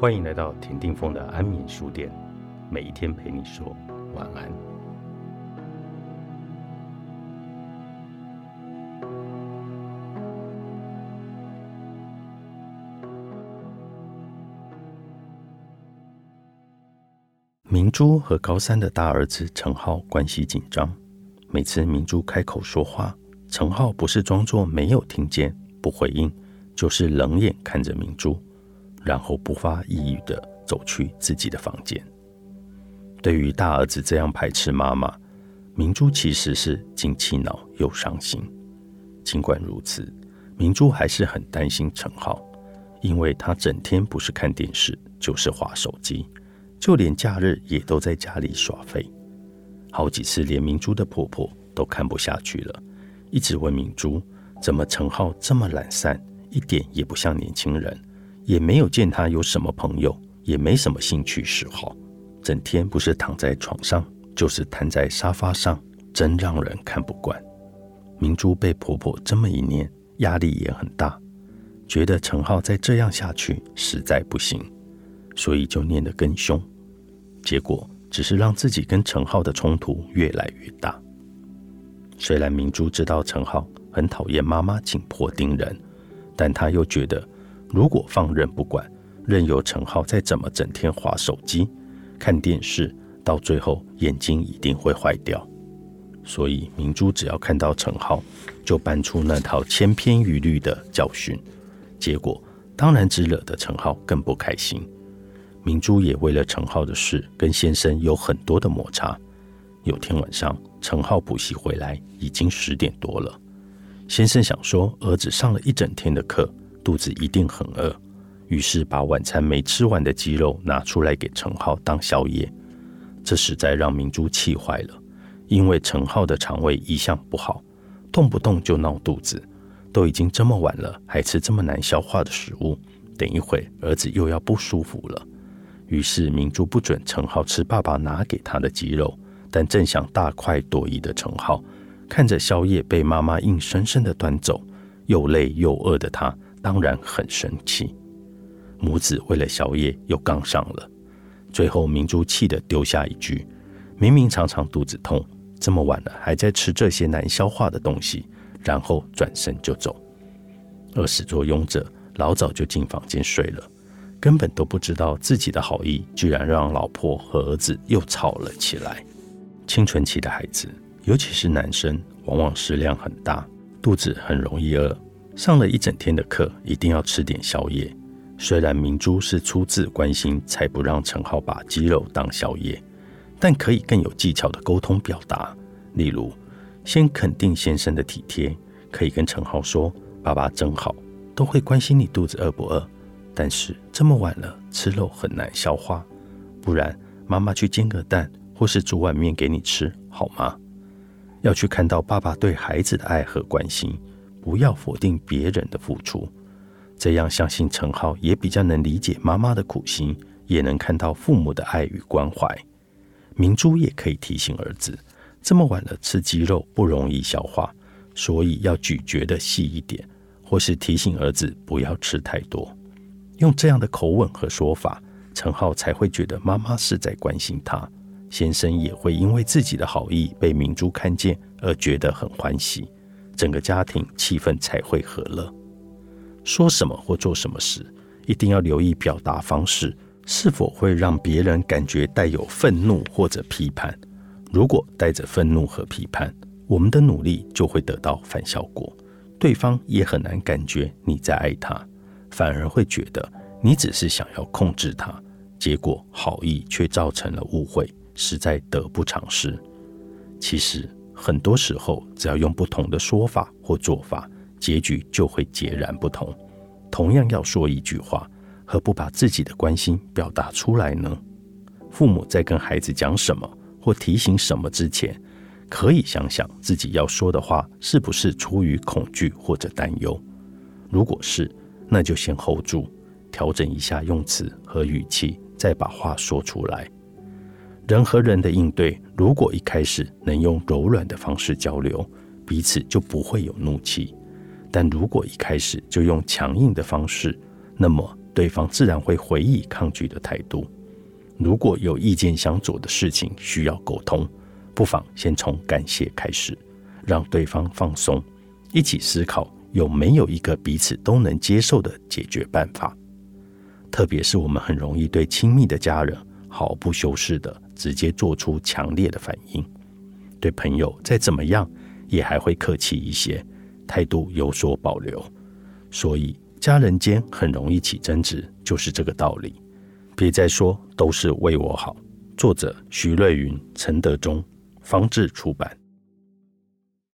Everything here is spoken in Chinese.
欢迎来到田定峰的安眠书店，每一天陪你说晚安。明珠和高三的大儿子陈浩关系紧张，每次明珠开口说话，陈浩不是装作没有听见不回应，就是冷眼看着明珠。然后不发一语的走去自己的房间。对于大儿子这样排斥妈妈，明珠其实是既气恼又伤心。尽管如此，明珠还是很担心陈浩，因为他整天不是看电视就是划手机，就连假日也都在家里耍废。好几次，连明珠的婆婆都看不下去了，一直问明珠：怎么陈浩这么懒散，一点也不像年轻人？也没有见他有什么朋友，也没什么兴趣嗜好，整天不是躺在床上，就是瘫在沙发上，真让人看不惯。明珠被婆婆这么一念，压力也很大，觉得陈浩再这样下去实在不行，所以就念得更凶。结果只是让自己跟陈浩的冲突越来越大。虽然明珠知道陈浩很讨厌妈妈紧迫盯人，但她又觉得。如果放任不管，任由陈浩再怎么整天划手机、看电视，到最后眼睛一定会坏掉。所以明珠只要看到陈浩，就搬出那套千篇一律的教训，结果当然只惹得陈浩更不开心。明珠也为了陈浩的事跟先生有很多的摩擦。有天晚上，陈浩补习回来已经十点多了，先生想说儿子上了一整天的课。肚子一定很饿，于是把晚餐没吃完的鸡肉拿出来给陈浩当宵夜。这实在让明珠气坏了，因为陈浩的肠胃一向不好，动不动就闹肚子。都已经这么晚了，还吃这么难消化的食物，等一会儿子又要不舒服了。于是明珠不准陈浩吃爸爸拿给他的鸡肉，但正想大快朵颐的陈浩，看着宵夜被妈妈硬生生的端走，又累又饿的他。当然很生气，母子为了宵夜又杠上了。最后明珠气得丢下一句：“明明常常肚子痛，这么晚了还在吃这些难消化的东西。”然后转身就走。二始作俑者老早就进房间睡了，根本都不知道自己的好意，居然让老婆和儿子又吵了起来。青春期的孩子，尤其是男生，往往食量很大，肚子很容易饿。上了一整天的课，一定要吃点宵夜。虽然明珠是出自关心，才不让陈浩把鸡肉当宵夜，但可以更有技巧的沟通表达。例如，先肯定先生的体贴，可以跟陈浩说：“爸爸真好，都会关心你肚子饿不饿。但是这么晚了，吃肉很难消化，不然妈妈去煎个蛋，或是煮碗面给你吃，好吗？”要去看到爸爸对孩子的爱和关心。不要否定别人的付出，这样相信陈浩也比较能理解妈妈的苦心，也能看到父母的爱与关怀。明珠也可以提醒儿子，这么晚了吃鸡肉不容易消化，所以要咀嚼的细一点，或是提醒儿子不要吃太多。用这样的口吻和说法，陈浩才会觉得妈妈是在关心他，先生也会因为自己的好意被明珠看见而觉得很欢喜。整个家庭气氛才会和乐。说什么或做什么时，一定要留意表达方式是否会让别人感觉带有愤怒或者批判。如果带着愤怒和批判，我们的努力就会得到反效果，对方也很难感觉你在爱他，反而会觉得你只是想要控制他，结果好意却造成了误会，实在得不偿失。其实。很多时候，只要用不同的说法或做法，结局就会截然不同。同样要说一句话，何不把自己的关心表达出来呢？父母在跟孩子讲什么或提醒什么之前，可以想想自己要说的话是不是出于恐惧或者担忧。如果是，那就先 hold 住，调整一下用词和语气，再把话说出来。人和人的应对，如果一开始能用柔软的方式交流，彼此就不会有怒气；但如果一开始就用强硬的方式，那么对方自然会回以抗拒的态度。如果有意见相左的事情需要沟通，不妨先从感谢开始，让对方放松，一起思考有没有一个彼此都能接受的解决办法。特别是我们很容易对亲密的家人毫不修饰的直接做出强烈的反应，对朋友再怎么样也还会客气一些，态度有所保留。所以家人间很容易起争执，就是这个道理。别再说都是为我好。作者：徐瑞云、陈德忠，方志出版。